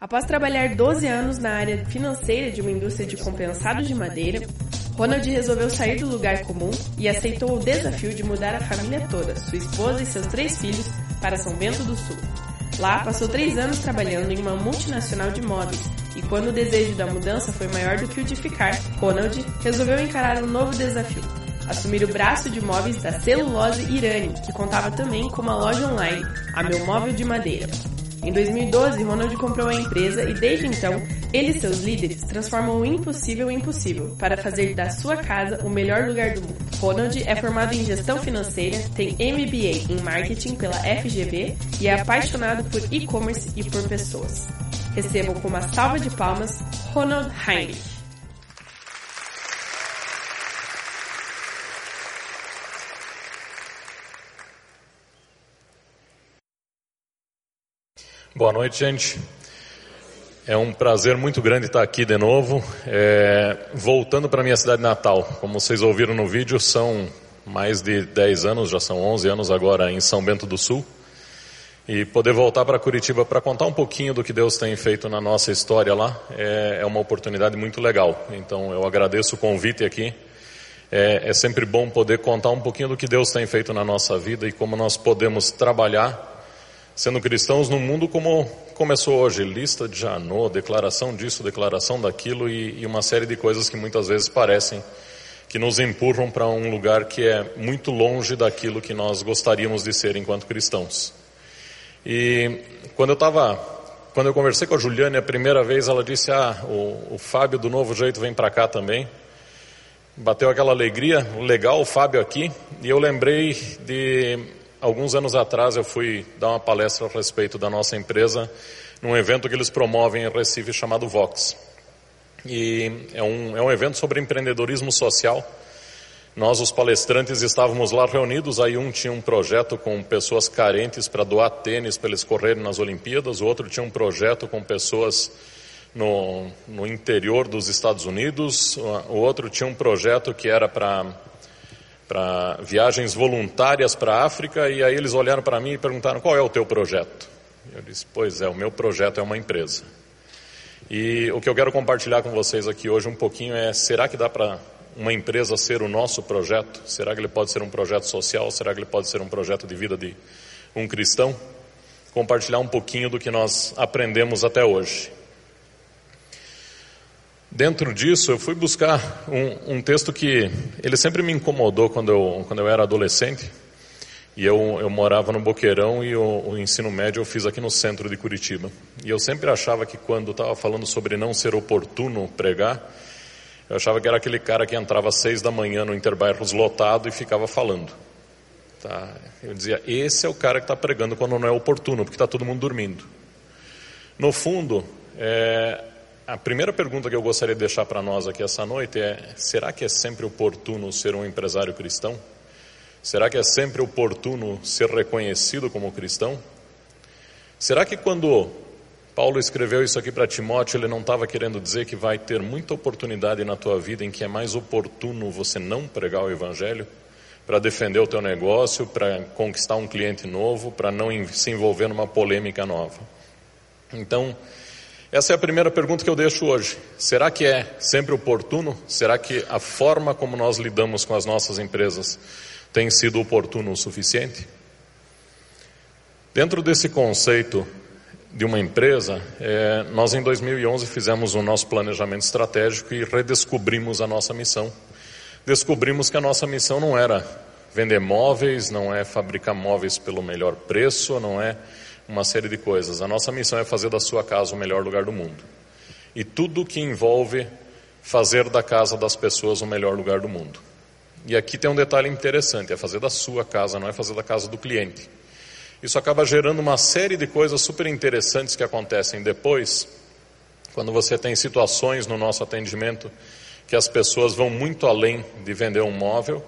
Após trabalhar 12 anos na área financeira de uma indústria de compensados de madeira, Ronald resolveu sair do lugar comum e aceitou o desafio de mudar a família toda, sua esposa e seus três filhos, para São Bento do Sul. Lá, passou três anos trabalhando em uma multinacional de móveis, e quando o desejo da mudança foi maior do que o de ficar, Ronald resolveu encarar um novo desafio, assumir o braço de móveis da Celulose Irani, que contava também com uma loja online, a Meu Móvel de Madeira. Em 2012, Ronald comprou a empresa e desde então, ele e seus líderes transformam o impossível em possível para fazer da sua casa o melhor lugar do mundo. Ronald é formado em gestão financeira, tem MBA em marketing pela FGV e é apaixonado por e-commerce e por pessoas. Recebam com uma salva de palmas Ronald Heinrich. Boa noite, gente. É um prazer muito grande estar aqui de novo. É, voltando para minha cidade natal. Como vocês ouviram no vídeo, são mais de 10 anos, já são 11 anos agora em São Bento do Sul. E poder voltar para Curitiba para contar um pouquinho do que Deus tem feito na nossa história lá é, é uma oportunidade muito legal. Então eu agradeço o convite aqui. É, é sempre bom poder contar um pouquinho do que Deus tem feito na nossa vida e como nós podemos trabalhar sendo cristãos no mundo como começou hoje, lista de Janot, declaração disso, declaração daquilo e, e uma série de coisas que muitas vezes parecem que nos empurram para um lugar que é muito longe daquilo que nós gostaríamos de ser enquanto cristãos. E quando eu estava, quando eu conversei com a Juliane a primeira vez, ela disse: Ah, o, o Fábio do Novo Jeito vem para cá também. Bateu aquela alegria, legal o Fábio aqui, e eu lembrei de Alguns anos atrás eu fui dar uma palestra a respeito da nossa empresa num evento que eles promovem em Recife chamado Vox. E é um, é um evento sobre empreendedorismo social. Nós, os palestrantes, estávamos lá reunidos. Aí um tinha um projeto com pessoas carentes para doar tênis para eles correrem nas Olimpíadas. O outro tinha um projeto com pessoas no, no interior dos Estados Unidos. O outro tinha um projeto que era para para viagens voluntárias para a África e aí eles olharam para mim e perguntaram qual é o teu projeto. Eu disse, pois é, o meu projeto é uma empresa. E o que eu quero compartilhar com vocês aqui hoje um pouquinho é, será que dá para uma empresa ser o nosso projeto? Será que ele pode ser um projeto social? Será que ele pode ser um projeto de vida de um cristão? Compartilhar um pouquinho do que nós aprendemos até hoje. Dentro disso, eu fui buscar um, um, texto que ele sempre me incomodou quando eu, quando eu era adolescente. E eu, eu morava no Boqueirão e o, o ensino médio eu fiz aqui no centro de Curitiba. E eu sempre achava que quando estava falando sobre não ser oportuno pregar, eu achava que era aquele cara que entrava às seis da manhã no Interbairros lotado e ficava falando. Tá? Eu dizia, esse é o cara que está pregando quando não é oportuno, porque está todo mundo dormindo. No fundo, é, a primeira pergunta que eu gostaria de deixar para nós aqui essa noite é: será que é sempre oportuno ser um empresário cristão? Será que é sempre oportuno ser reconhecido como cristão? Será que quando Paulo escreveu isso aqui para Timóteo, ele não estava querendo dizer que vai ter muita oportunidade na tua vida em que é mais oportuno você não pregar o evangelho para defender o teu negócio, para conquistar um cliente novo, para não se envolver numa polêmica nova? Então, essa é a primeira pergunta que eu deixo hoje. Será que é sempre oportuno? Será que a forma como nós lidamos com as nossas empresas tem sido oportuno o suficiente? Dentro desse conceito de uma empresa, é, nós em 2011 fizemos o nosso planejamento estratégico e redescobrimos a nossa missão. Descobrimos que a nossa missão não era vender móveis, não é fabricar móveis pelo melhor preço, não é uma série de coisas. A nossa missão é fazer da sua casa o melhor lugar do mundo. E tudo que envolve fazer da casa das pessoas o melhor lugar do mundo. E aqui tem um detalhe interessante: é fazer da sua casa, não é fazer da casa do cliente. Isso acaba gerando uma série de coisas super interessantes que acontecem depois, quando você tem situações no nosso atendimento que as pessoas vão muito além de vender um móvel,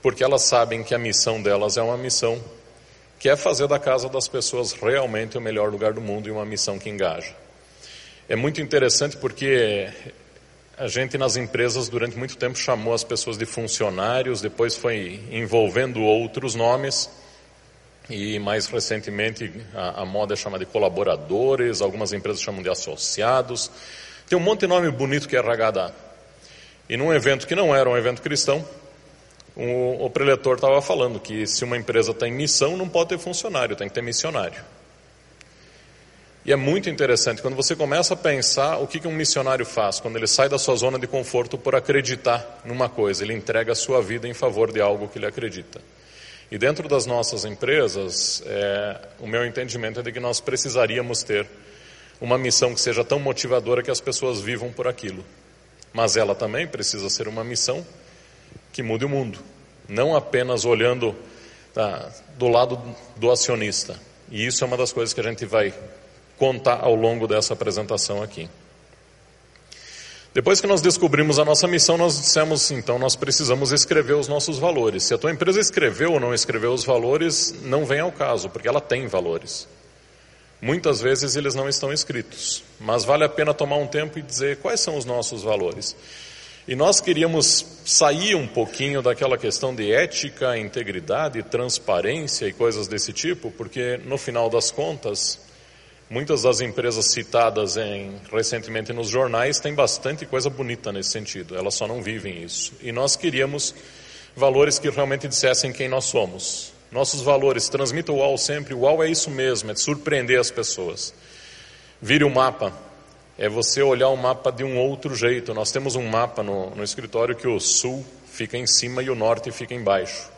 porque elas sabem que a missão delas é uma missão que é fazer da casa das pessoas realmente o melhor lugar do mundo e uma missão que engaja. É muito interessante porque a gente nas empresas durante muito tempo chamou as pessoas de funcionários, depois foi envolvendo outros nomes. e mais recentemente a, a moda é chamada de colaboradores, algumas empresas chamam de associados. Tem um monte de nome bonito que é RH dá. E num evento que não era um evento cristão, o, o preletor estava falando que se uma empresa tem missão, não pode ter funcionário, tem que ter missionário. E é muito interessante quando você começa a pensar o que, que um missionário faz quando ele sai da sua zona de conforto por acreditar numa coisa, ele entrega a sua vida em favor de algo que ele acredita. E dentro das nossas empresas, é, o meu entendimento é de que nós precisaríamos ter uma missão que seja tão motivadora que as pessoas vivam por aquilo. Mas ela também precisa ser uma missão que mude o mundo, não apenas olhando tá, do lado do acionista. E isso é uma das coisas que a gente vai contar ao longo dessa apresentação aqui. Depois que nós descobrimos a nossa missão, nós dissemos, então, nós precisamos escrever os nossos valores. Se a tua empresa escreveu ou não escreveu os valores, não vem ao caso, porque ela tem valores. Muitas vezes eles não estão escritos, mas vale a pena tomar um tempo e dizer quais são os nossos valores. E nós queríamos sair um pouquinho daquela questão de ética, integridade, transparência e coisas desse tipo, porque no final das contas, muitas das empresas citadas em, recentemente nos jornais têm bastante coisa bonita nesse sentido, elas só não vivem isso. E nós queríamos valores que realmente dissessem quem nós somos. Nossos valores, transmita o UAU sempre, o UAU é isso mesmo, é de surpreender as pessoas. Vire o mapa, é você olhar o mapa de um outro jeito. Nós temos um mapa no, no escritório que o sul fica em cima e o norte fica embaixo.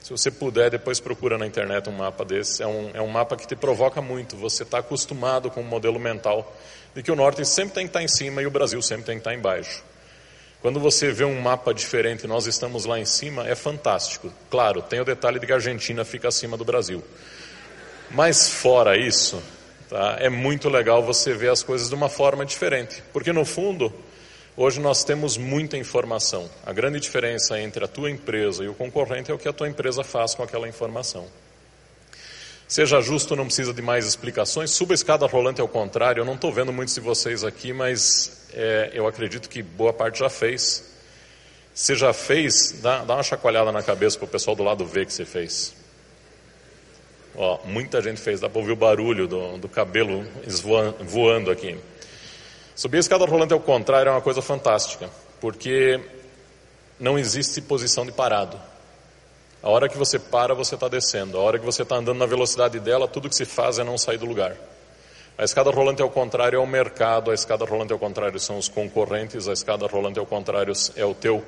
Se você puder, depois procura na internet um mapa desse. É um, é um mapa que te provoca muito. Você está acostumado com o um modelo mental de que o norte sempre tem que estar tá em cima e o Brasil sempre tem que estar tá embaixo. Quando você vê um mapa diferente nós estamos lá em cima, é fantástico. Claro, tem o detalhe de que a Argentina fica acima do Brasil. Mas fora isso, Tá? É muito legal você ver as coisas de uma forma diferente, porque no fundo, hoje nós temos muita informação. A grande diferença entre a tua empresa e o concorrente é o que a tua empresa faz com aquela informação. Seja justo, não precisa de mais explicações. Suba a escada rolante ao contrário. Eu não estou vendo muitos de vocês aqui, mas é, eu acredito que boa parte já fez. Se já fez, dá, dá uma chacoalhada na cabeça para o pessoal do lado ver que você fez. Ó, muita gente fez, dá para ouvir o barulho do, do cabelo voando aqui. Subir a escada rolante ao contrário é uma coisa fantástica, porque não existe posição de parado. A hora que você para, você está descendo. A hora que você está andando na velocidade dela, tudo que se faz é não sair do lugar. A escada rolante ao contrário é o mercado, a escada rolante ao contrário são os concorrentes, a escada rolante ao contrário é o teu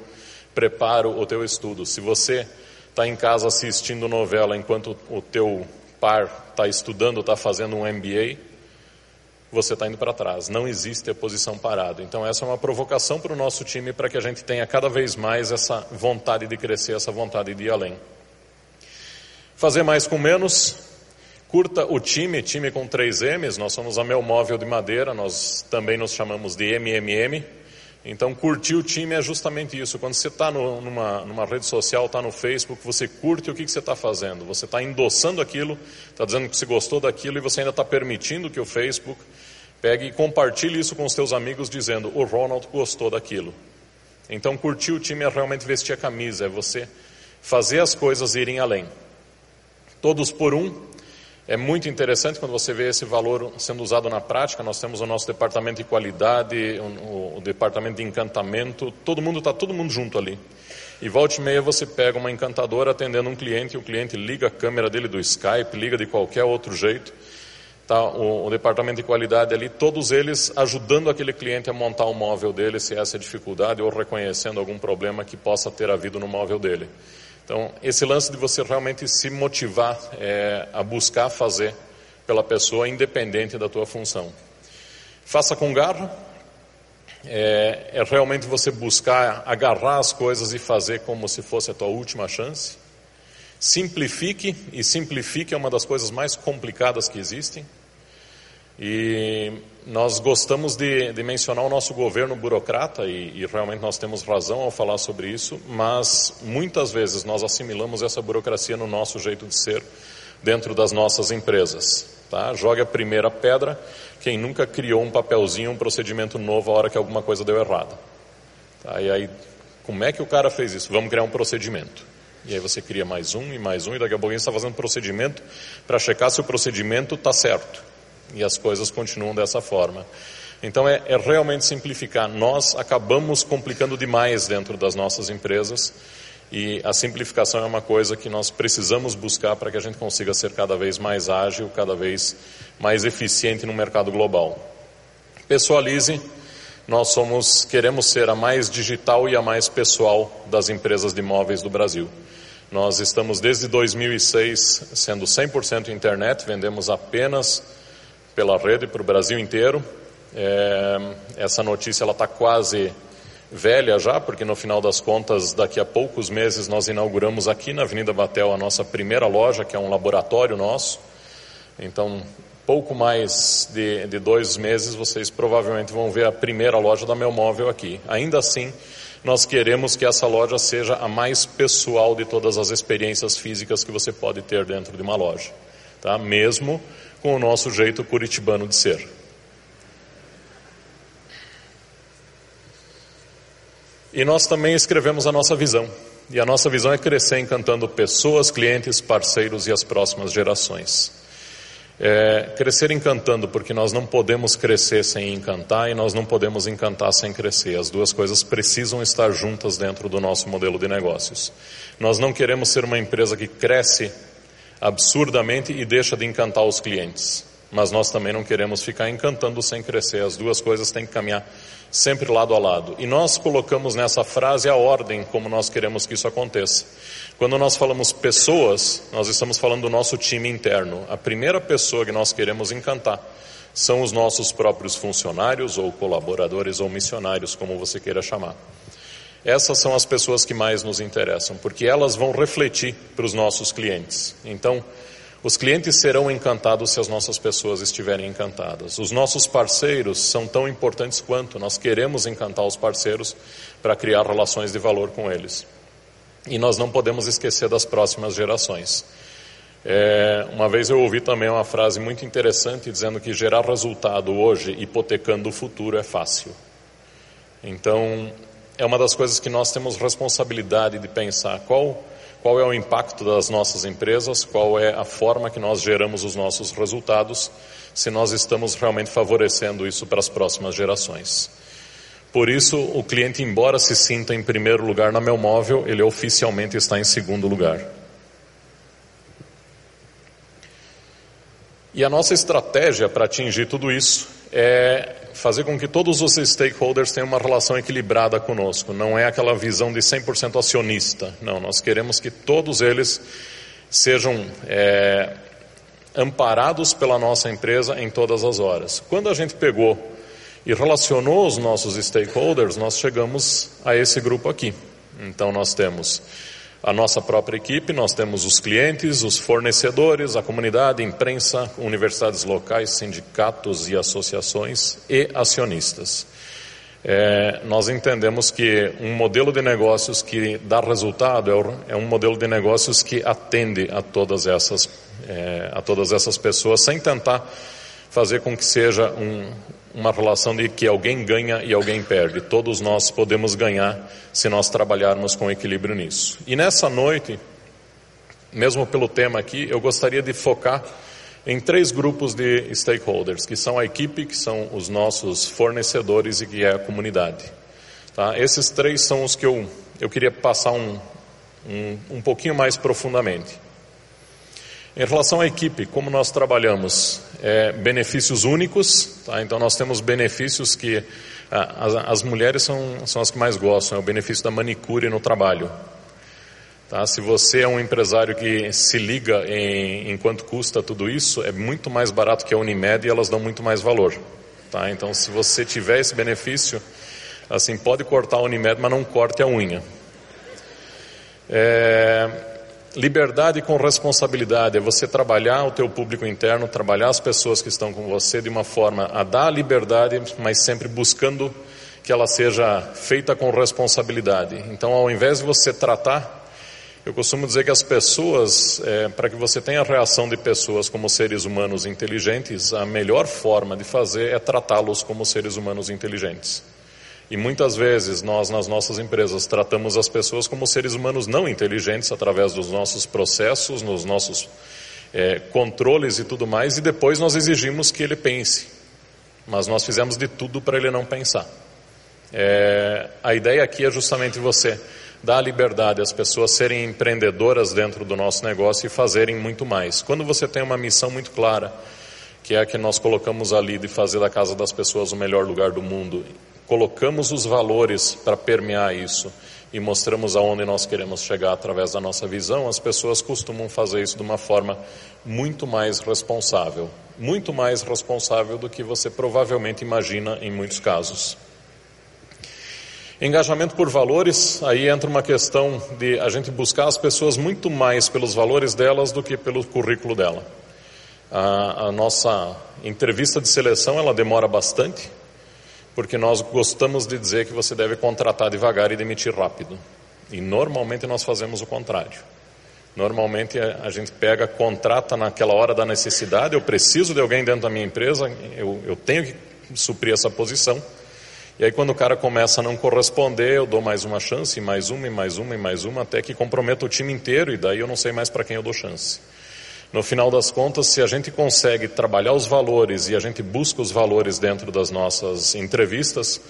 preparo, o teu estudo. Se você está em casa assistindo novela enquanto o teu par está estudando, está fazendo um MBA, você está indo para trás. Não existe a posição parada. Então essa é uma provocação para o nosso time para que a gente tenha cada vez mais essa vontade de crescer, essa vontade de ir além. Fazer mais com menos. Curta o time, time com três M's. Nós somos a Meu Móvel de Madeira, nós também nos chamamos de MMM. Então, curtir o time é justamente isso. Quando você está numa, numa rede social, está no Facebook, você curte o que, que você está fazendo. Você está endossando aquilo, está dizendo que você gostou daquilo e você ainda está permitindo que o Facebook pegue e compartilhe isso com os seus amigos, dizendo: o Ronald gostou daquilo. Então, curtir o time é realmente vestir a camisa, é você fazer as coisas irem além. Todos por um, é muito interessante quando você vê esse valor sendo usado na prática. Nós temos o nosso departamento de qualidade, o, o departamento de encantamento, todo mundo está todo mundo junto ali. E volta e meia você pega uma encantadora atendendo um cliente, e o cliente liga a câmera dele do Skype, liga de qualquer outro jeito. Tá, o, o departamento de qualidade ali, todos eles ajudando aquele cliente a montar o móvel dele, se essa é dificuldade, ou reconhecendo algum problema que possa ter havido no móvel dele. Então, esse lance de você realmente se motivar é, a buscar fazer pela pessoa, independente da tua função. Faça com garra, é, é, realmente você buscar agarrar as coisas e fazer como se fosse a tua última chance. Simplifique, e simplifique é uma das coisas mais complicadas que existem. E nós gostamos de, de, mencionar o nosso governo burocrata, e, e, realmente nós temos razão ao falar sobre isso, mas muitas vezes nós assimilamos essa burocracia no nosso jeito de ser dentro das nossas empresas. Tá? Jogue a primeira pedra quem nunca criou um papelzinho, um procedimento novo a hora que alguma coisa deu errado. Tá? E aí, como é que o cara fez isso? Vamos criar um procedimento. E aí você cria mais um e mais um, e daqui a pouco você está fazendo procedimento para checar se o procedimento está certo. E as coisas continuam dessa forma. Então é, é, realmente simplificar. Nós acabamos complicando demais dentro das nossas empresas e a simplificação é uma coisa que nós precisamos buscar para que a gente consiga ser cada vez mais ágil, cada vez mais eficiente no mercado global. Pessoalize. Nós somos, queremos ser a mais digital e a mais pessoal das empresas de imóveis do Brasil. Nós estamos desde 2006 sendo 100% internet, vendemos apenas pela rede para o Brasil inteiro. É, essa notícia ela está quase velha já, porque no final das contas, daqui a poucos meses, nós inauguramos aqui na Avenida Batel a nossa primeira loja, que é um laboratório nosso. Então, pouco mais de, de dois meses, vocês provavelmente vão ver a primeira loja da Meu Móvel aqui. Ainda assim, nós queremos que essa loja seja a mais pessoal de todas as experiências físicas que você pode ter dentro de uma loja, tá? Mesmo com o nosso jeito curitibano de ser. E nós também escrevemos a nossa visão. E a nossa visão é crescer encantando pessoas, clientes, parceiros e as próximas gerações. É, crescer encantando, porque nós não podemos crescer sem encantar e nós não podemos encantar sem crescer. As duas coisas precisam estar juntas dentro do nosso modelo de negócios. Nós não queremos ser uma empresa que cresce absurdamente e deixa de encantar os clientes. Mas nós também não queremos ficar encantando sem crescer. As duas coisas têm que caminhar sempre lado a lado. E nós colocamos nessa frase a ordem como nós queremos que isso aconteça. Quando nós falamos pessoas, nós estamos falando do nosso time interno. A primeira pessoa que nós queremos encantar são os nossos próprios funcionários ou colaboradores ou missionários, como você queira chamar. Essas são as pessoas que mais nos interessam, porque elas vão refletir para os nossos clientes. Então, os clientes serão encantados se as nossas pessoas estiverem encantadas. Os nossos parceiros são tão importantes quanto. Nós queremos encantar os parceiros para criar relações de valor com eles. E nós não podemos esquecer das próximas gerações. É, uma vez eu ouvi também uma frase muito interessante dizendo que gerar resultado hoje hipotecando o futuro é fácil. Então, é uma das coisas que nós temos responsabilidade de pensar qual qual é o impacto das nossas empresas, qual é a forma que nós geramos os nossos resultados, se nós estamos realmente favorecendo isso para as próximas gerações. Por isso, o cliente, embora se sinta em primeiro lugar na meu móvel, ele oficialmente está em segundo lugar. E a nossa estratégia para atingir tudo isso é fazer com que todos os stakeholders tenham uma relação equilibrada conosco. Não é aquela visão de 100% acionista. Não, nós queremos que todos eles sejam é, amparados pela nossa empresa em todas as horas. Quando a gente pegou e relacionou os nossos stakeholders, nós chegamos a esse grupo aqui. Então nós temos a nossa própria equipe, nós temos os clientes, os fornecedores, a comunidade, imprensa, universidades locais, sindicatos e associações e acionistas. É, nós entendemos que um modelo de negócios que dá resultado é, é um modelo de negócios que atende a todas essas, é, a todas essas pessoas, sem tentar fazer com que seja um, uma relação de que alguém ganha e alguém perde. Todos nós podemos ganhar se nós trabalharmos com equilíbrio nisso. E nessa noite, mesmo pelo tema aqui, eu gostaria de focar em três grupos de stakeholders, que são a equipe, que são os nossos fornecedores e que é a comunidade. Tá? Esses três são os que eu, eu queria passar um, um, um pouquinho mais profundamente. Em relação à equipe, como nós trabalhamos? É, benefícios únicos, tá? então nós temos benefícios que as, as, mulheres são, são as que mais gostam, é o benefício da manicure no trabalho. Tá? Se você é um empresário que se liga em, em quanto custa tudo isso, é muito mais barato que a Unimed e elas dão muito mais valor. Tá? Então, se você tiver esse benefício, assim, pode cortar a Unimed, mas não corte a unha. É, Liberdade com responsabilidade é você trabalhar o teu público interno, trabalhar as pessoas que estão com você de uma forma a dar liberdade, mas sempre buscando que ela seja feita com responsabilidade. Então, ao invés de você tratar, eu costumo dizer que as pessoas, é, para que você tenha a reação de pessoas como seres humanos inteligentes, a melhor forma de fazer é tratá-los como seres humanos inteligentes. E muitas vezes nós, nas nossas empresas, tratamos as pessoas como seres humanos não inteligentes através dos nossos processos, nos nossos é, controles e tudo mais, e depois nós exigimos que ele pense. Mas nós fizemos de tudo para ele não pensar. É, a ideia aqui é justamente você dar liberdade às pessoas serem empreendedoras dentro do nosso negócio e fazerem muito mais. Quando você tem uma missão muito clara, que é a que nós colocamos ali de fazer da casa das pessoas o melhor lugar do mundo, colocamos os valores para permear isso e mostramos aonde nós queremos chegar através da nossa visão, as pessoas costumam fazer isso de uma forma muito mais responsável, muito mais responsável do que você provavelmente imagina em muitos casos. Engajamento por valores, aí entra uma questão de a gente buscar as pessoas muito mais pelos valores delas do que pelo currículo dela. A, a nossa entrevista de seleção ela demora bastante, porque nós gostamos de dizer que você deve contratar devagar e demitir rápido. E normalmente nós fazemos o contrário. Normalmente a, gente pega, contrata naquela hora da necessidade, eu preciso de alguém dentro da minha empresa, eu, eu tenho que suprir essa posição e aí quando o cara começa a não corresponder, eu dou mais uma chance, mais uma, e mais uma, e mais uma, até que comprometa o time inteiro e daí eu não sei mais para quem eu dou chance. No final das contas, se a gente consegue trabalhar os valores e a gente busca os valores dentro das nossas entrevistas,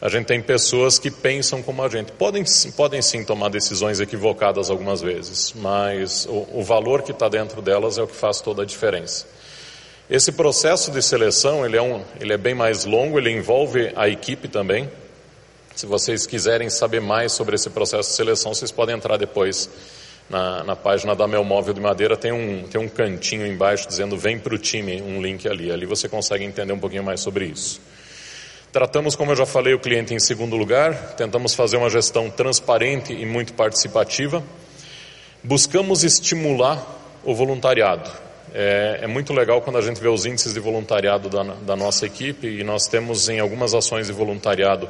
a gente tem pessoas que pensam como a gente. Podem, podem sim tomar decisões equivocadas algumas vezes, mas o, o valor que está dentro delas é o que faz toda a diferença. Esse processo de seleção ele é, um, ele é bem mais longo, ele envolve a equipe também. Se vocês quiserem saber mais sobre esse processo de seleção, vocês podem entrar depois na, na página da Meu Móvel de Madeira, tem um, tem um cantinho embaixo dizendo vem para o time, um link ali. Ali você consegue entender um pouquinho mais sobre isso. Tratamos, como eu já falei, o cliente em segundo lugar, tentamos fazer uma gestão transparente e muito participativa. Buscamos estimular o voluntariado. É, é, muito legal quando a gente vê os índices de voluntariado da, da, nossa equipe e nós temos em algumas ações de voluntariado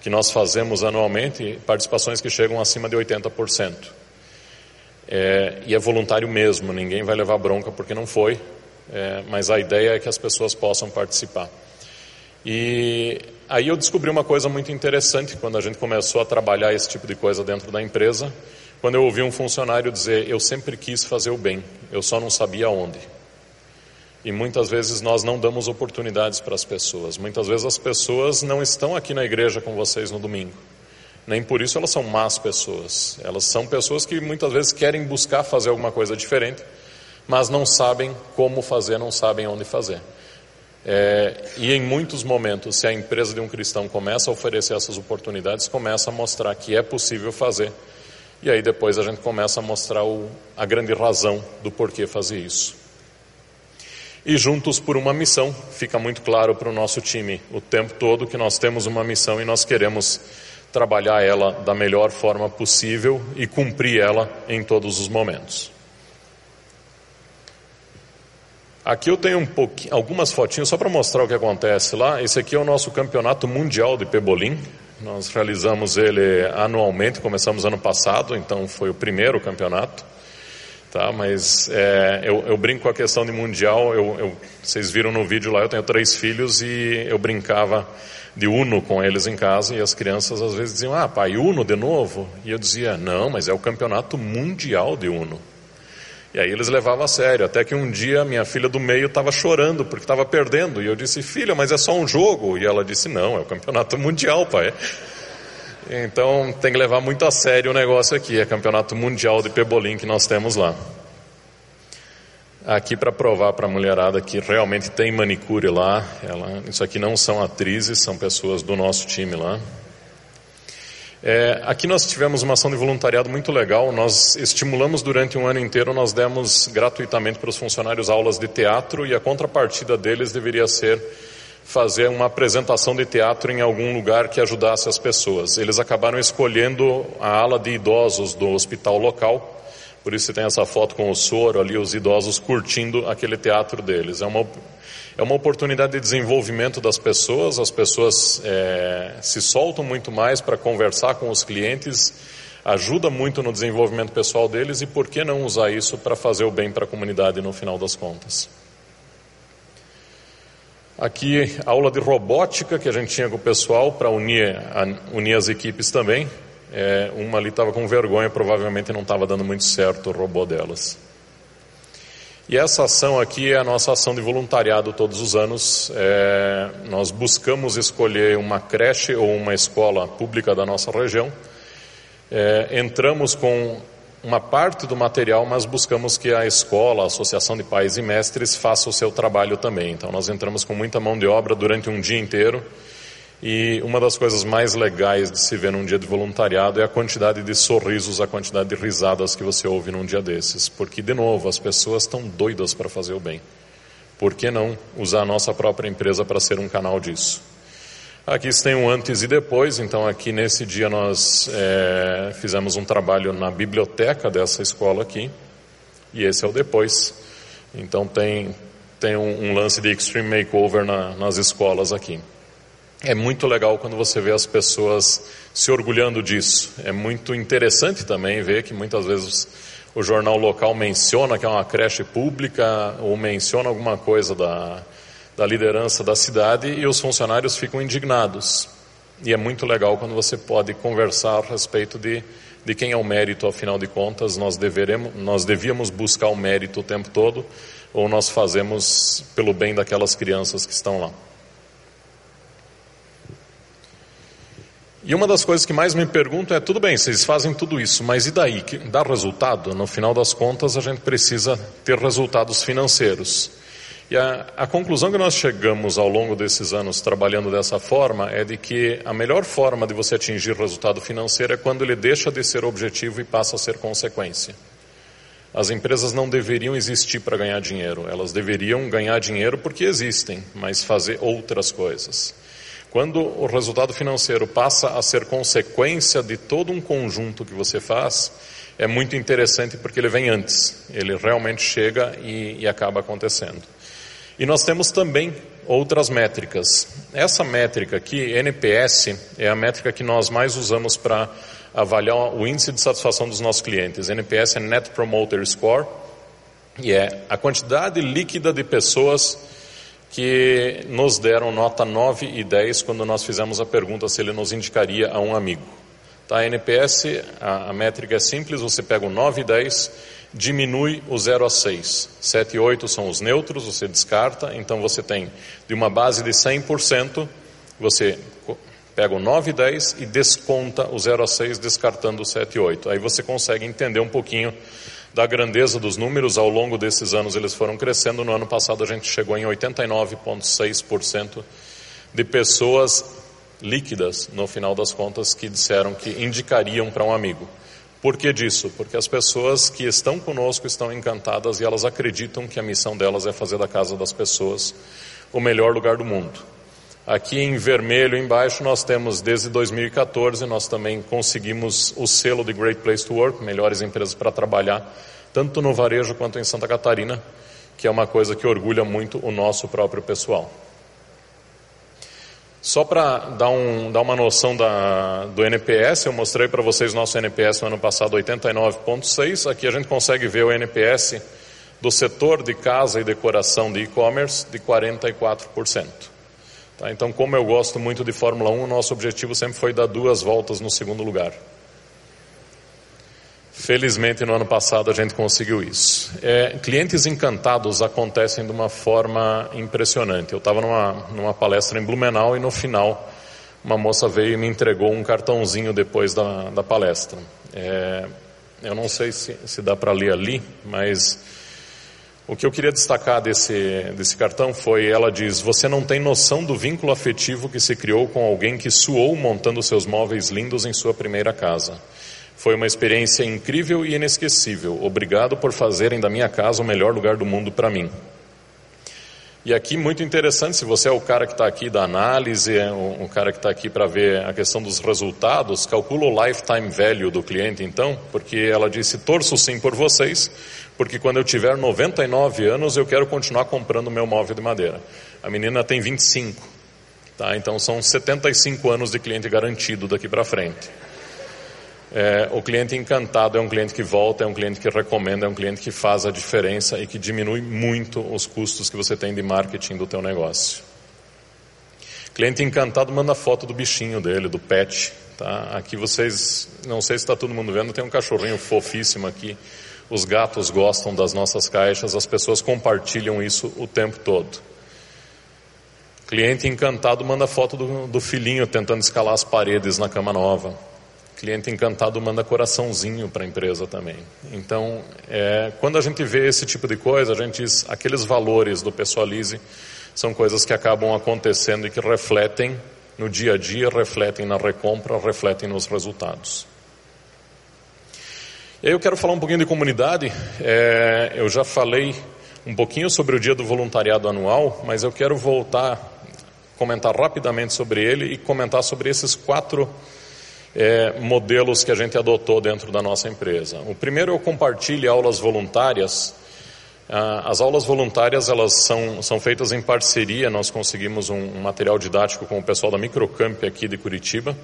que nós fazemos anualmente participações que chegam acima de 80%. É, e é voluntário mesmo, ninguém vai levar bronca porque não foi, é, mas a ideia é que as pessoas possam participar. E aí eu descobri uma coisa muito interessante quando a gente começou a trabalhar esse tipo de coisa dentro da empresa quando eu ouvi um funcionário dizer: Eu sempre quis fazer o bem, eu só não sabia onde. E muitas vezes nós não damos oportunidades para as pessoas. Muitas vezes as pessoas não estão aqui na igreja com vocês no domingo. Nem por isso elas são más pessoas. Elas são pessoas que muitas vezes querem buscar fazer alguma coisa diferente, mas não sabem como fazer, não sabem onde fazer. É, e em muitos momentos, se a empresa de um cristão começa a oferecer essas oportunidades, começa a mostrar que é possível fazer e aí depois a gente começa a mostrar o, a grande razão do porquê fazer isso. E juntos por uma missão, fica muito claro para o nosso time o tempo todo que nós temos uma missão e nós queremos trabalhar ela da melhor forma possível e cumprir ela em todos os momentos. Aqui eu tenho um algumas fotinhas só para mostrar o que acontece lá. Esse aqui é o nosso campeonato mundial de pebolim. Nós realizamos ele anualmente, começamos ano passado, então foi o primeiro campeonato. Tá, mas é, eu, eu, brinco com a questão de mundial. Eu, eu, vocês viram no vídeo lá, eu tenho três filhos e eu brincava de Uno com eles em casa e as crianças às vezes diziam: Ah, pai, Uno de novo? E eu dizia: Não, mas é o campeonato mundial de Uno. E aí eles levavam a sério, até que um dia minha filha do meio estava chorando porque estava perdendo. E eu disse, filha, mas é só um jogo. E ela disse, não, é o campeonato mundial, pai. Então tem que levar muito a sério o negócio aqui, é campeonato mundial de pebolim que nós temos lá. Aqui para provar para a mulherada que realmente tem manicure lá, ela, isso aqui não são atrizes, são pessoas do nosso time lá. É, aqui nós tivemos uma ação de voluntariado muito legal. Nós estimulamos durante um ano inteiro, nós demos gratuitamente para os funcionários aulas de teatro e a contrapartida deles deveria ser fazer uma apresentação de teatro em algum lugar que ajudasse as pessoas. Eles acabaram escolhendo a ala de idosos do hospital local. Por isso você tem essa foto com o soro ali, os idosos curtindo aquele teatro deles. É uma é uma oportunidade de desenvolvimento das pessoas, as pessoas é, se soltam muito mais para conversar com os clientes, ajuda muito no desenvolvimento pessoal deles e por que não usar isso para fazer o bem para a comunidade no final das contas? Aqui, aula de robótica que a gente tinha com o pessoal para unir, unir as equipes também. É, uma ali estava com vergonha, provavelmente não estava dando muito certo o robô delas. E essa ação aqui é a nossa ação de voluntariado todos os anos. É, nós buscamos escolher uma creche ou uma escola pública da nossa região. É, entramos com uma parte do material, mas buscamos que a escola, a Associação de Pais e Mestres, faça o seu trabalho também. Então, nós entramos com muita mão de obra durante um dia inteiro. E uma das coisas mais legais de se ver num dia de voluntariado é a quantidade de sorrisos, a quantidade de risadas que você ouve num dia desses. Porque, de novo, as pessoas estão doidas para fazer o bem. Por que não usar a nossa própria empresa para ser um canal disso? Aqui tem um antes e depois, então aqui nesse dia nós é, fizemos um trabalho na biblioteca dessa escola aqui, e esse é o depois. Então tem, tem um, um lance de extreme makeover na, nas escolas aqui. É muito legal quando você vê as pessoas se orgulhando disso. É muito interessante também ver que muitas vezes o jornal local menciona que é uma creche pública ou menciona alguma coisa da, da liderança da cidade e os funcionários ficam indignados. E é muito legal quando você pode conversar a respeito de, de quem é o mérito, afinal de contas, nós, deveremos, nós devíamos buscar o mérito o tempo todo, ou nós fazemos pelo bem daquelas crianças que estão lá. E uma das coisas que mais me pergunto é: tudo bem, vocês fazem tudo isso, mas e daí? Que dá resultado? No final das contas, a gente precisa ter resultados financeiros. E a, a, conclusão que nós chegamos ao longo desses anos trabalhando dessa forma é de que a melhor forma de você atingir resultado financeiro é quando ele deixa de ser objetivo e passa a ser consequência. As empresas não deveriam existir para ganhar dinheiro, elas deveriam ganhar dinheiro porque existem, mas fazer outras coisas. Quando o resultado financeiro passa a ser consequência de todo um conjunto que você faz, é muito interessante porque ele vem antes, ele realmente chega e, e acaba acontecendo. E nós temos também outras métricas. Essa métrica aqui, NPS, é a métrica que nós mais usamos para avaliar o índice de satisfação dos nossos clientes. NPS é Net Promoter Score e é a quantidade líquida de pessoas que nos deram nota 9 e 10 quando nós fizemos a pergunta se ele nos indicaria a um amigo. Tá, NPS, a, a métrica é simples, você pega o 9 e 10 diminui o 0 a 6. 7 e 8 são os neutros, você descarta, então você tem de uma base de 100%, você pega o 9 e 10 e desconta o 0 a 6, descartando o 7 e 8. Aí você consegue entender um pouquinho da grandeza dos números, ao longo desses anos eles foram crescendo, no ano passado a gente chegou em 89,6% de pessoas líquidas, no final das contas, que disseram que indicariam para um amigo. Por que disso? Porque as pessoas que estão conosco estão encantadas e elas acreditam que a missão delas é fazer da casa das pessoas o melhor lugar do mundo. Aqui em vermelho embaixo nós temos desde 2014 nós também conseguimos o selo de Great Place to Work, melhores empresas para trabalhar, tanto no varejo quanto em Santa Catarina, que é uma coisa que orgulha muito o nosso próprio pessoal. Só para dar, um, dar, uma noção da, do NPS, eu mostrei para vocês nosso NPS no ano passado 89.6. Aqui a gente consegue ver o NPS do setor de casa e decoração de e-commerce de 44%. Tá? Então, como eu gosto muito de Fórmula 1, nosso objetivo sempre foi dar duas voltas no segundo lugar. Felizmente, no ano passado, a gente conseguiu isso. É, clientes encantados acontecem de uma forma impressionante. Eu estava numa, numa palestra em Blumenau e no final, uma moça veio e me entregou um cartãozinho depois da, da palestra. É, eu não sei se, se dá para ler ali, mas o que eu queria destacar desse, desse cartão foi: ela diz, você não tem noção do vínculo afetivo que se criou com alguém que suou montando seus móveis lindos em sua primeira casa. Foi uma experiência incrível e inesquecível. Obrigado por fazerem da minha casa o melhor lugar do mundo para mim. E aqui, muito interessante, se você é o cara que está aqui da análise, é o, cara que está aqui para ver a questão dos resultados, calcula o lifetime value do cliente, então, porque ela disse: torço sim por vocês, porque quando eu tiver 99 anos eu quero continuar comprando meu móvel de madeira. A menina tem 25, tá? então são 75 anos de cliente garantido daqui para frente. É, o cliente encantado é um cliente que volta, é um cliente que recomenda, é um cliente que faz a diferença e que diminui muito os custos que você tem de marketing do teu negócio. Cliente encantado manda foto do bichinho dele, do pet. Tá? Aqui vocês, não sei se está todo mundo vendo, tem um cachorrinho fofíssimo aqui. Os gatos gostam das nossas caixas, as pessoas compartilham isso o tempo todo. Cliente encantado manda foto do, do filhinho tentando escalar as paredes na cama nova. Cliente encantado manda coraçãozinho para a empresa também. Então, é, quando a gente vê esse tipo de coisa, a gente diz aqueles valores do Pessoalize são coisas que acabam acontecendo e que refletem no dia a dia, refletem na recompra, refletem nos resultados. E aí eu quero falar um pouquinho de comunidade. É, eu já falei um pouquinho sobre o dia do voluntariado anual, mas eu quero voltar, comentar rapidamente sobre ele e comentar sobre esses quatro é, modelos que a gente adotou dentro da nossa empresa. O primeiro é o compartilhe aulas voluntárias ah, as aulas voluntárias elas são, são feitas em parceria, nós conseguimos um, um material didático com o pessoal da Microcamp aqui de Curitiba.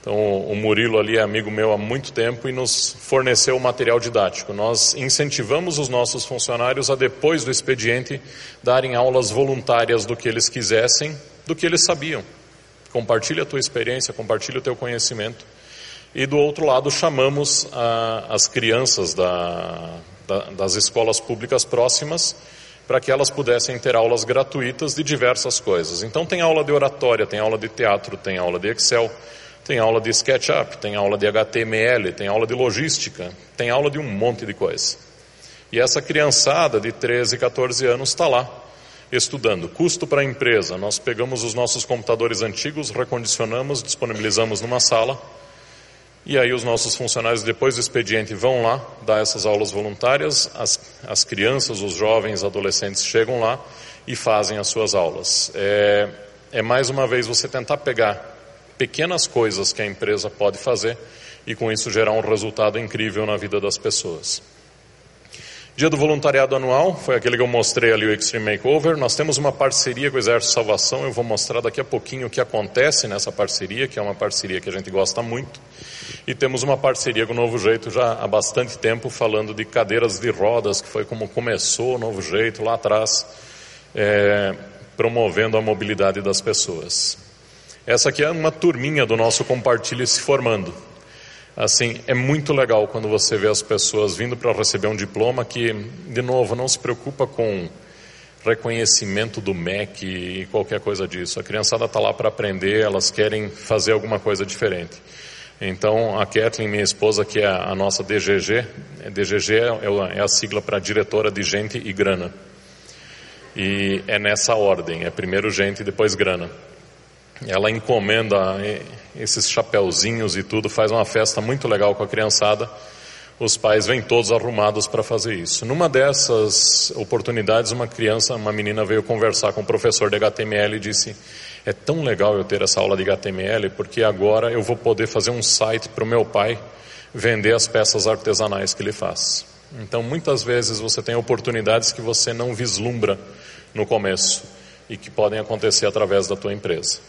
Então, o Murilo ali é amigo meu há muito tempo e nos forneceu o material didático. Nós incentivamos os nossos funcionários a, depois do expediente, darem aulas voluntárias do que eles quisessem, do que eles sabiam. Compartilha a tua experiência, compartilha o teu conhecimento. E do outro lado, chamamos ah, as crianças da, da, das escolas públicas próximas para que elas pudessem ter aulas gratuitas de diversas coisas. Então tem aula de oratória, tem aula de teatro, tem aula de Excel, tem aula de SketchUp, tem aula de HTML, tem aula de logística, tem aula de um monte de coisa. E essa criançada de 13, 14 anos está lá estudando. Custo para a empresa: nós pegamos os nossos computadores antigos, recondicionamos, disponibilizamos numa sala e aí os nossos funcionários, depois do expediente, vão lá dar essas aulas voluntárias, as, as crianças, os jovens, adolescentes chegam lá e fazem as suas aulas. É, é mais uma vez você tentar pegar pequenas coisas que a empresa pode fazer e com isso gerar um resultado incrível na vida das pessoas. Dia do voluntariado anual, foi aquele que eu mostrei ali o Extreme Makeover. Nós temos uma parceria com o Exército Salvação, eu vou mostrar daqui a pouquinho o que acontece nessa parceria, que é uma parceria que a gente gosta muito. E temos uma parceria com o Novo Jeito já há bastante tempo, falando de cadeiras de rodas, que foi como começou o Novo Jeito lá atrás, é, promovendo a mobilidade das pessoas. Essa aqui é uma turminha do nosso compartilhe se formando. Assim, é muito legal quando você vê as pessoas vindo para receber um diploma que, de novo, não se preocupa com reconhecimento do MEC e qualquer coisa disso. A criançada está lá para aprender, elas querem fazer alguma coisa diferente. Então, a Kathleen, minha esposa, que é a nossa DGG, DGG é, é a sigla para diretora de gente e grana. E é nessa ordem, é primeiro gente e depois grana. Ela encomenda esses chapéuzinhos e tudo, faz uma festa muito legal com a criançada. Os pais vêm todos arrumados para fazer isso. Numa dessas oportunidades, uma criança, uma menina veio conversar com o professor de HTML e disse: É tão legal eu ter essa aula de HTML, porque agora eu vou poder fazer um site para o meu pai vender as peças artesanais que ele faz. Então, muitas vezes você tem oportunidades que você não vislumbra no começo e que podem acontecer através da tua empresa.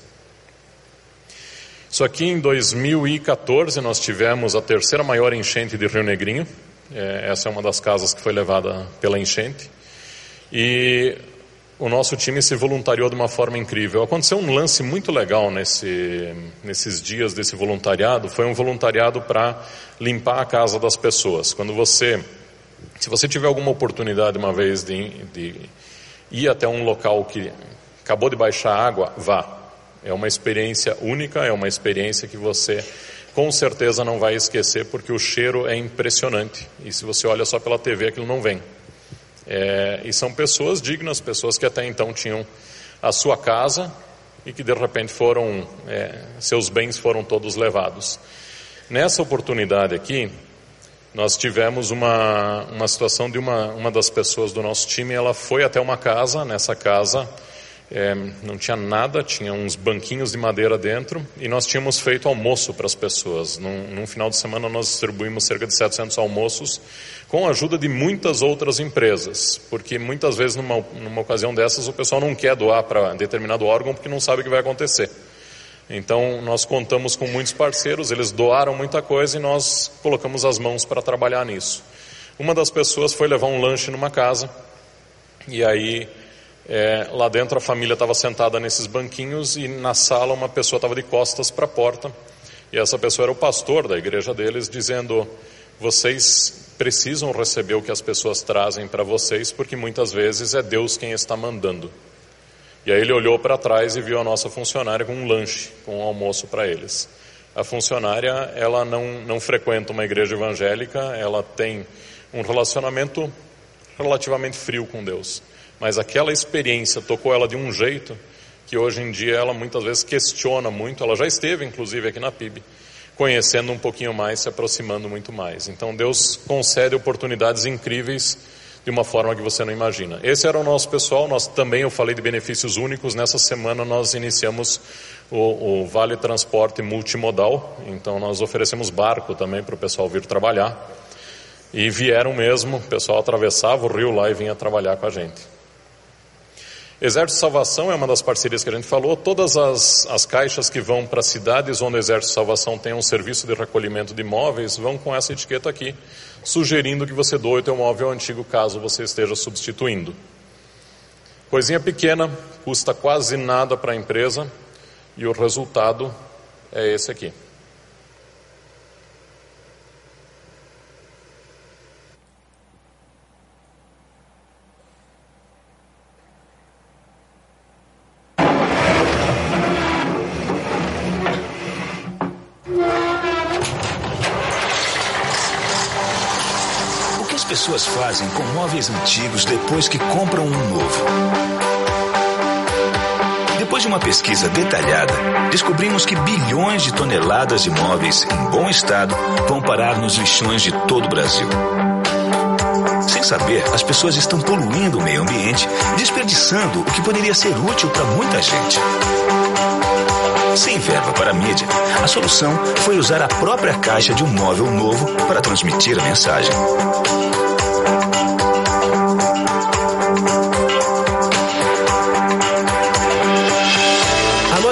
Isso aqui em 2014 nós tivemos a terceira maior enchente de Rio Negrinho. É, essa é uma das casas que foi levada pela enchente. E o nosso time se voluntariou de uma forma incrível. Aconteceu um lance muito legal nesse, nesses dias desse voluntariado. Foi um voluntariado para limpar a casa das pessoas. Quando você, se você tiver alguma oportunidade uma vez de, de ir até um local que acabou de baixar água, vá. É uma experiência única, é uma experiência que você com certeza não vai esquecer, porque o cheiro é impressionante. E se você olha só pela TV, aquilo não vem. É, e são pessoas dignas, pessoas que até então tinham a sua casa e que de repente foram, é, seus bens foram todos levados. Nessa oportunidade aqui, nós tivemos uma, uma situação de uma, uma das pessoas do nosso time, ela foi até uma casa, nessa casa é, não tinha nada, tinha uns banquinhos de madeira dentro e nós tínhamos feito almoço para as pessoas. Num, num, final de semana nós distribuímos cerca de 700 almoços com a ajuda de muitas outras empresas, porque muitas vezes numa, numa ocasião dessas o pessoal não quer doar para determinado órgão porque não sabe o que vai acontecer. Então nós contamos com muitos parceiros, eles doaram muita coisa e nós colocamos as mãos para trabalhar nisso. Uma das pessoas foi levar um lanche numa casa e aí É, lá dentro a família estava sentada nesses banquinhos e na sala uma pessoa estava de costas para a porta e essa pessoa era o pastor da igreja deles dizendo vocês precisam receber o que as pessoas trazem para vocês porque muitas vezes é Deus quem está mandando. E aí ele olhou para trás e viu a nossa funcionária com um lanche, com um almoço para eles. A funcionária, ela não, não frequenta uma igreja evangélica, ela tem um relacionamento relativamente frio com Deus. Mas aquela experiência tocou ela de um jeito que hoje em dia ela muitas vezes questiona muito. Ela já esteve, inclusive, aqui na PIB, conhecendo um pouquinho mais, se aproximando muito mais. Então Deus concede oportunidades incríveis de uma forma que você não imagina. Esse era o nosso pessoal. Nós também eu falei de benefícios únicos. Nessa semana nós iniciamos o, o Vale Transporte Multimodal. Então nós oferecemos barco também para o pessoal vir trabalhar. E vieram mesmo, o pessoal atravessava o rio lá e vinha trabalhar com a gente. Exército de Salvação é uma das parcerias que a gente falou. Todas as, as caixas que vão para cidades onde o Exército de Salvação tem um serviço de recolhimento de imóveis vão com essa etiqueta aqui, sugerindo que você doe o teu móvel antigo caso você esteja substituindo. Coisinha pequena, custa quase nada para a empresa e o resultado é esse aqui. pessoas fazem com móveis antigos depois que compram um novo? Depois de uma pesquisa detalhada, descobrimos que bilhões de toneladas de móveis em bom estado vão parar nos lixões de todo o Brasil. Sem saber, as pessoas estão poluindo o meio ambiente, desperdiçando o que poderia ser útil para muita gente. Sem verba para a mídia, a solução foi usar a própria caixa de um móvel novo para transmitir a mensagem.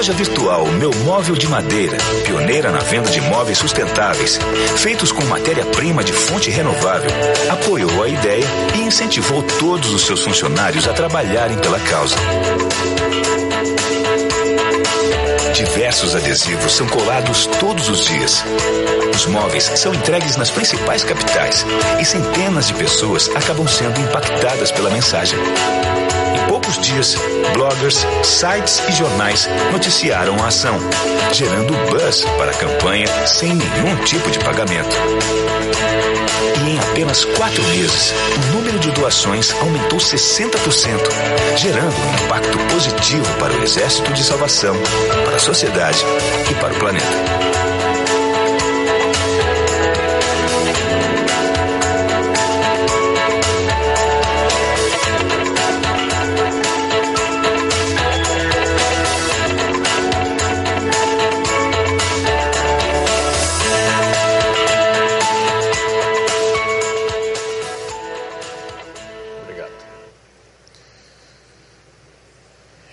Loja virtual Meu Móvel de Madeira, pioneira na venda de móveis sustentáveis, feitos com matéria-prima de fonte renovável, apoiou a ideia e incentivou todos os seus funcionários a trabalharem pela causa. Diversos adesivos são colados todos os dias. Os móveis são entregues nas principais capitais e centenas de pessoas acabam sendo impactadas pela mensagem poucos dias, bloggers, sites e jornais noticiaram a ação, gerando buzz para a campanha sem nenhum tipo de pagamento. E em apenas quatro meses, o número de doações aumentou 60%, gerando um impacto positivo para o Exército de Salvação, para a sociedade e para o planeta.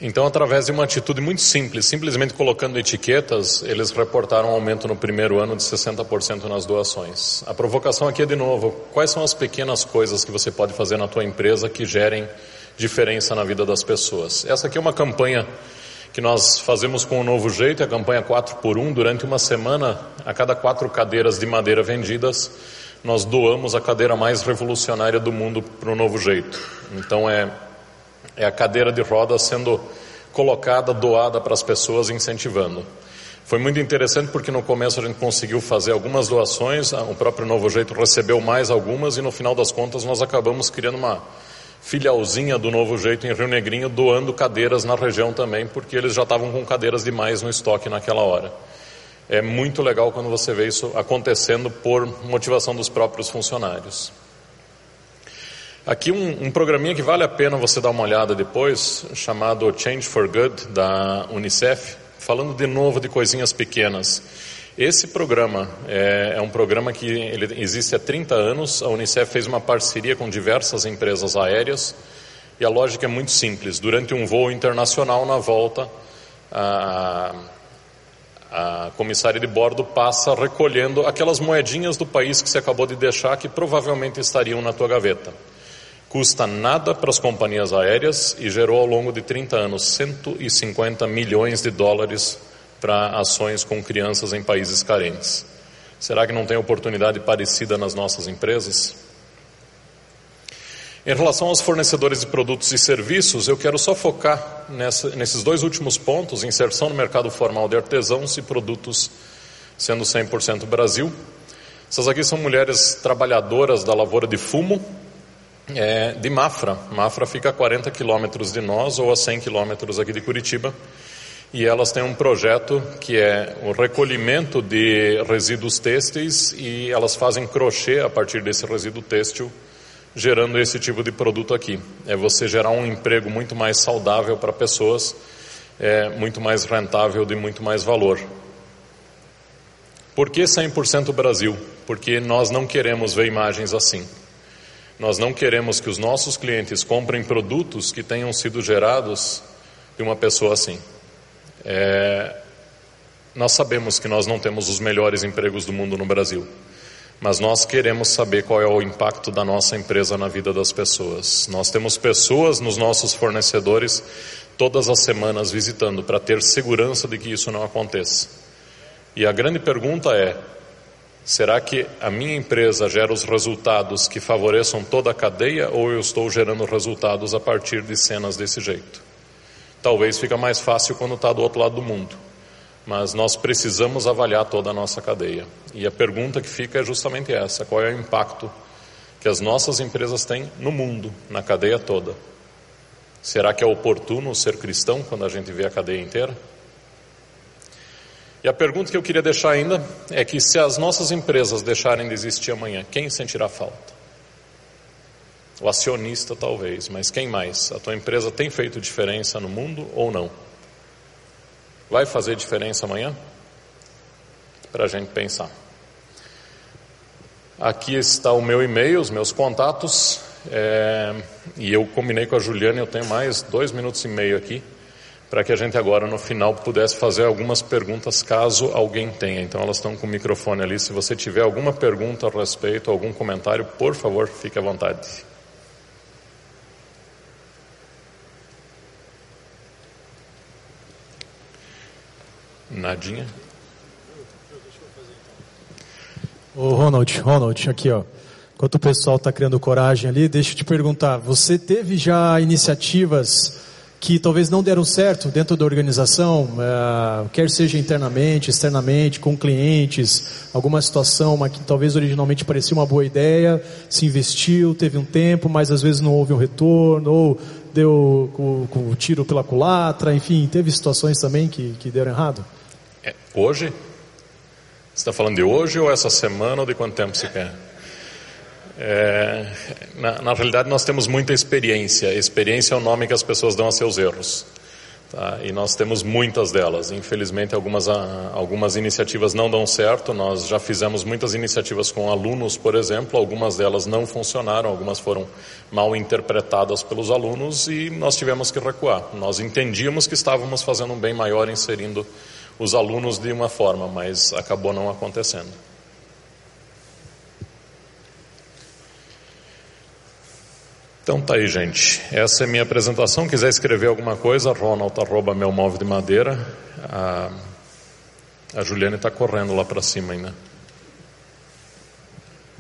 Então, através de uma atitude muito simples, simplesmente colocando etiquetas, eles reportaram um aumento no primeiro ano de 60% nas doações. A provocação aqui é de novo, quais são as pequenas coisas que você pode fazer na tua empresa que gerem diferença na vida das pessoas? Essa aqui é uma campanha que nós fazemos com um novo jeito, é a campanha 4 por 1. Durante uma semana, a cada quatro cadeiras de madeira vendidas, nós doamos a cadeira mais revolucionária do mundo para o novo jeito. Então é, é a cadeira de rodas sendo colocada, doada para as pessoas, incentivando. Foi muito interessante porque no começo a gente conseguiu fazer algumas doações, o próprio Novo Jeito recebeu mais algumas e no final das contas nós acabamos criando uma filialzinha do Novo Jeito em Rio Negrinho doando cadeiras na região também, porque eles já estavam com cadeiras demais no estoque naquela hora. É muito legal quando você vê isso acontecendo por motivação dos próprios funcionários. Aqui um, um, programinha que vale a pena você dar uma olhada depois, chamado Change for Good, da Unicef, falando de novo de coisinhas pequenas. Esse programa é, é, um programa que ele existe há 30 anos. A Unicef fez uma parceria com diversas empresas aéreas e a lógica é muito simples. Durante um voo internacional, na volta, a, a comissária de bordo passa recolhendo aquelas moedinhas do país que você acabou de deixar que provavelmente estariam na tua gaveta. Custa nada para as companhias aéreas e gerou ao longo de 30 anos 150 milhões de dólares para ações com crianças em países carentes. Será que não tem oportunidade parecida nas nossas empresas? Em relação aos fornecedores de produtos e serviços, eu quero só focar nessa, nesses dois últimos pontos: inserção no mercado formal de artesãos e produtos sendo 100% Brasil. Essas aqui são mulheres trabalhadoras da lavoura de fumo, é, de Mafra. Mafra fica a 40 quilômetros de nós ou a 100 quilômetros aqui de Curitiba. E elas têm um projeto que é o recolhimento de resíduos têxteis e elas fazem crochê a partir desse resíduo têxtil, gerando esse tipo de produto aqui. É você gerar um emprego muito mais saudável para pessoas, é muito mais rentável, de muito mais valor. Por que 100% Brasil? Porque nós não queremos ver imagens assim. Nós não queremos que os nossos clientes comprem produtos que tenham sido gerados de uma pessoa assim. É, nós sabemos que nós não temos os melhores empregos do mundo no Brasil, mas nós queremos saber qual é o impacto da nossa empresa na vida das pessoas. Nós temos pessoas nos nossos fornecedores todas as semanas visitando para ter segurança de que isso não aconteça. E a grande pergunta é: Será que a minha empresa gera os resultados que favoreçam toda a cadeia ou eu estou gerando resultados a partir de cenas desse jeito? Talvez fica mais fácil quando está do outro lado do mundo, mas nós precisamos avaliar toda a nossa cadeia. E a pergunta que fica é justamente essa: qual é o impacto que as nossas empresas têm no mundo, na cadeia toda? Será que é oportuno ser cristão quando a gente vê a cadeia inteira? E a pergunta que eu queria deixar ainda é que se as nossas empresas deixarem de existir amanhã, quem sentirá falta? O acionista talvez, mas quem mais? A tua empresa tem feito diferença no mundo ou não? Vai fazer diferença amanhã? Para a gente pensar. Aqui está o meu e-mail, os meus contatos, é, e eu combinei com a Juliana, eu tenho mais dois minutos e meio aqui para que a gente agora no final pudesse fazer algumas perguntas caso alguém tenha. Então elas estão com o microfone ali. Se você tiver alguma pergunta a respeito, algum comentário, por favor, fique à vontade. Nadinha. Ô Ronald, Ronald, aqui ó. Enquanto o pessoal está criando coragem ali, deixa eu te perguntar, você teve já iniciativas que talvez não deram certo dentro da organização, uh, quer seja internamente, externamente, com clientes, alguma situação uma que talvez originalmente parecia uma boa ideia, se investiu, teve um tempo, mas às vezes não houve um retorno, ou deu com, com tiro pela culatra, enfim, teve situações também que, que deram errado? É, hoje? Você está falando de hoje ou essa semana ou de quanto tempo se quer? É, na, na, realidade, nós temos muita experiência. Experiência é o nome que as pessoas dão a seus erros. Tá? E nós temos muitas delas. Infelizmente, algumas, algumas iniciativas não dão certo. Nós já fizemos muitas iniciativas com alunos, por exemplo. Algumas delas não funcionaram, algumas foram mal interpretadas pelos alunos e nós tivemos que recuar. Nós entendíamos que estávamos fazendo um bem maior inserindo os alunos de uma forma, mas acabou não acontecendo. Então tá aí, gente. Essa é minha apresentação. Quiser escrever alguma coisa, ronald arroba meu móvel de madeira. A, a Juliane está correndo lá para cima ainda.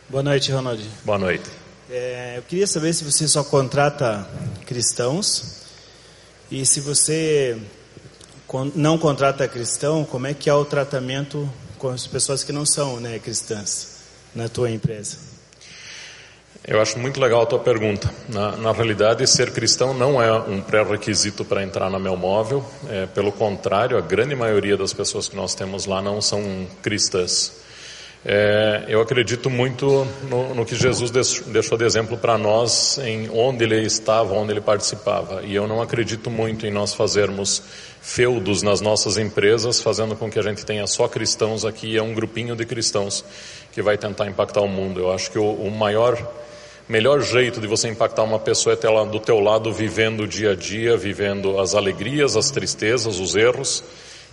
Boa noite, Ronald. Boa noite. É, eu queria saber se você só contrata cristãos e se você não contrata cristão, como é que é o tratamento com as pessoas que não são né, cristãs na tua empresa? Eu acho muito legal a tua pergunta. Na, na realidade, ser cristão não é um pré-requisito para entrar na Meu Móvel. É, pelo contrário, a grande maioria das pessoas que nós temos lá não são cristãs. É, eu acredito muito no, no que Jesus deixou de exemplo para nós em onde ele estava, onde ele participava. E eu não acredito muito em nós fazermos feudos nas nossas empresas, fazendo com que a gente tenha só cristãos aqui, é um grupinho de cristãos que vai tentar impactar o mundo. Eu acho que o, o maior melhor jeito de você impactar uma pessoa é ter ela do teu lado vivendo o dia a dia, vivendo as alegrias, as tristezas, os erros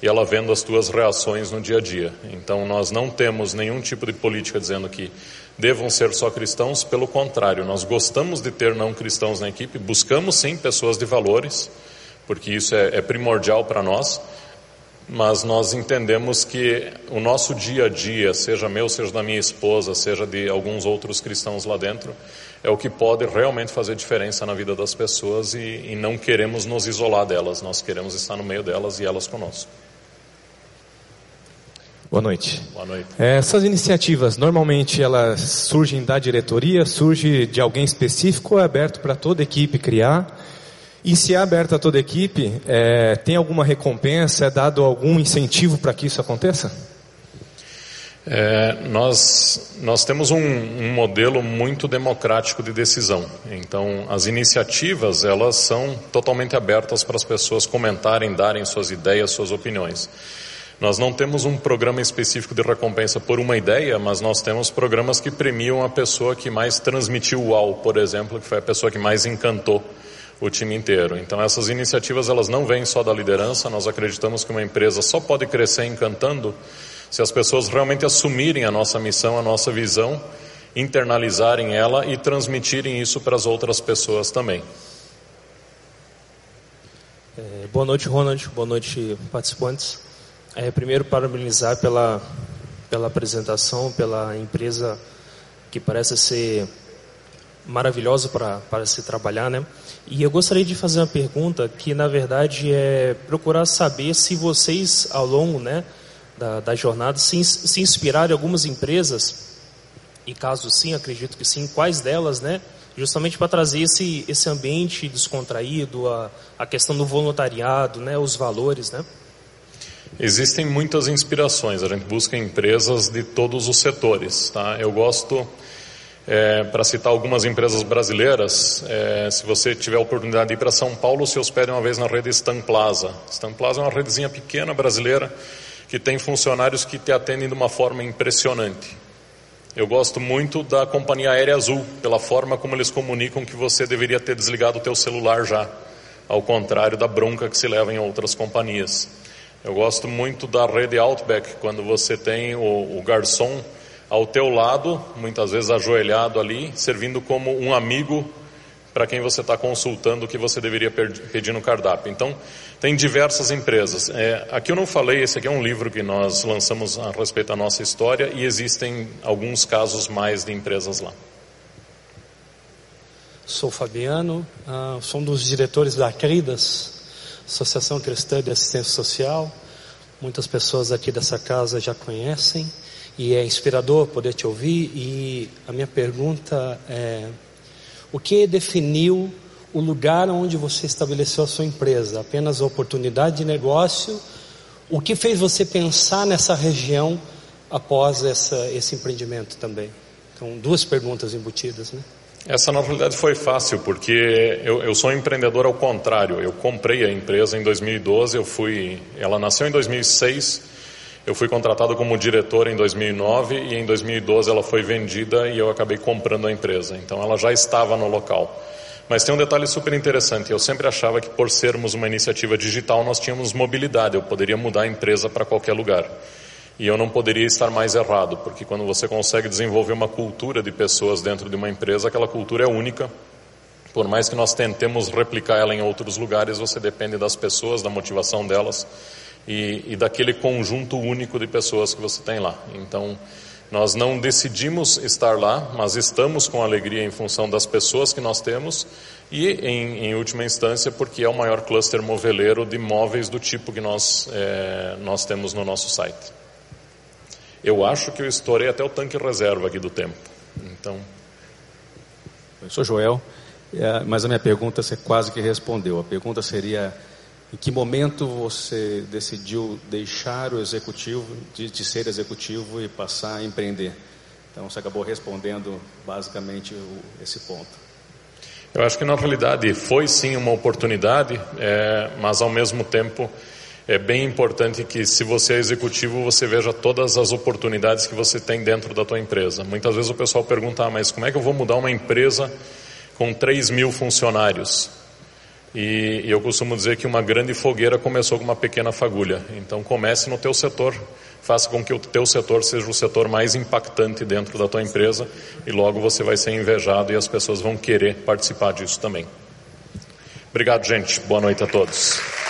e ela vendo as tuas reações no dia a dia. Então nós não temos nenhum tipo de política dizendo que devam ser só cristãos, pelo contrário, nós gostamos de ter não cristãos na equipe, buscamos sim pessoas de valores, porque isso é, é primordial para nós, mas nós entendemos que o nosso dia a dia, seja meu, seja da minha esposa, seja de alguns outros cristãos lá dentro, é o que pode realmente fazer diferença na vida das pessoas e, e não queremos nos isolar delas, nós queremos estar no meio delas e elas conosco. Boa noite. Boa noite. Essas iniciativas, normalmente elas surgem da diretoria, surge de alguém específico é aberto para toda a equipe criar? E se é aberto a toda a equipe, é, tem alguma recompensa, é dado algum incentivo para que isso aconteça? É, nós, nós temos um, um, modelo muito democrático de decisão. Então, as iniciativas, elas são totalmente abertas para as pessoas comentarem, darem suas ideias, suas opiniões. Nós não temos um programa específico de recompensa por uma ideia, mas nós temos programas que premiam a pessoa que mais transmitiu o UAU, por exemplo, que foi a pessoa que mais encantou o time inteiro. Então essas iniciativas elas não vêm só da liderança, nós acreditamos que uma empresa só pode crescer encantando se as pessoas realmente assumirem a nossa missão, a nossa visão, internalizarem ela e transmitirem isso para as outras pessoas também. É, boa noite, Ronald. Boa noite, participantes. É, primeiro, parabenizar pela, pela apresentação, pela empresa que parece ser maravilhosa para, se trabalhar, né? E eu gostaria de fazer uma pergunta que, na verdade, é procurar saber se vocês, ao longo né, da, da jornada, se, se inspiraram em algumas empresas, e caso sim, acredito que sim, quais delas, né? Justamente para trazer esse, esse ambiente descontraído, a, a questão do voluntariado, né, os valores, né? Existem muitas inspirações, a gente busca empresas de todos os setores. Tá? Eu gosto, é, para citar algumas empresas brasileiras, é, se você tiver a oportunidade de ir para São Paulo, se hospede uma vez na rede Stan Plaza. Stan Plaza é uma redezinha pequena brasileira que tem funcionários que te atendem de uma forma impressionante. Eu gosto muito da companhia aérea Azul, pela forma como eles comunicam que você deveria ter desligado o teu celular já, ao contrário da bronca que se leva em outras companhias. Eu gosto muito da rede Outback, quando você tem o, o garçom ao teu lado, muitas vezes ajoelhado ali, servindo como um amigo para quem você está consultando o que você deveria pedir no cardápio. Então, tem diversas empresas. É, aqui eu não falei, esse aqui é um livro que nós lançamos a respeito da nossa história e existem alguns casos mais de empresas lá. Sou Fabiano, uh, sou um dos diretores da Cridas, Associação Cristã de Assistência Social. Muitas pessoas aqui dessa casa já conhecem e é inspirador poder te ouvir. E a minha pergunta é: o que definiu o lugar onde você estabeleceu a sua empresa? Apenas a oportunidade de negócio? O que fez você pensar nessa região após essa, esse empreendimento também? Então, duas perguntas embutidas, né? Essa na realidade foi fácil, porque eu, eu, sou um empreendedor ao contrário. Eu comprei a empresa em 2012, eu fui, ela nasceu em 2006, eu fui contratado como diretor em 2009 e em 2012 ela foi vendida e eu acabei comprando a empresa. Então ela já estava no local. Mas tem um detalhe super interessante. Eu sempre achava que por sermos uma iniciativa digital nós tínhamos mobilidade. Eu poderia mudar a empresa para qualquer lugar. E eu não poderia estar mais errado, porque quando você consegue desenvolver uma cultura de pessoas dentro de uma empresa, aquela cultura é única. Por mais que nós tentemos replicar ela em outros lugares, você depende das pessoas, da motivação delas e, e daquele conjunto único de pessoas que você tem lá. Então, nós não decidimos estar lá, mas estamos com alegria em função das pessoas que nós temos e, em, em última instância, porque é o maior cluster moveleiro de móveis do tipo que nós, é, nós temos no nosso site. Eu acho que eu estourei até o tanque reserva aqui do tempo. Então. Eu sou Joel, é, mas a minha pergunta você quase que respondeu. A pergunta seria: em que momento você decidiu deixar o executivo, de, de ser executivo e passar a empreender? Então você acabou respondendo basicamente o, esse ponto. Eu acho que na realidade foi sim uma oportunidade, é, mas ao mesmo tempo é bem importante que se você é executivo, você veja todas as oportunidades que você tem dentro da tua empresa. Muitas vezes o pessoal pergunta, ah, mas como é que eu vou mudar uma empresa com 3 mil funcionários? E, e eu costumo dizer que uma grande fogueira começou com uma pequena fagulha. Então comece no teu setor, faça com que o teu setor seja o setor mais impactante dentro da tua empresa e logo você vai ser invejado e as pessoas vão querer participar disso também. Obrigado, gente. Boa noite a todos.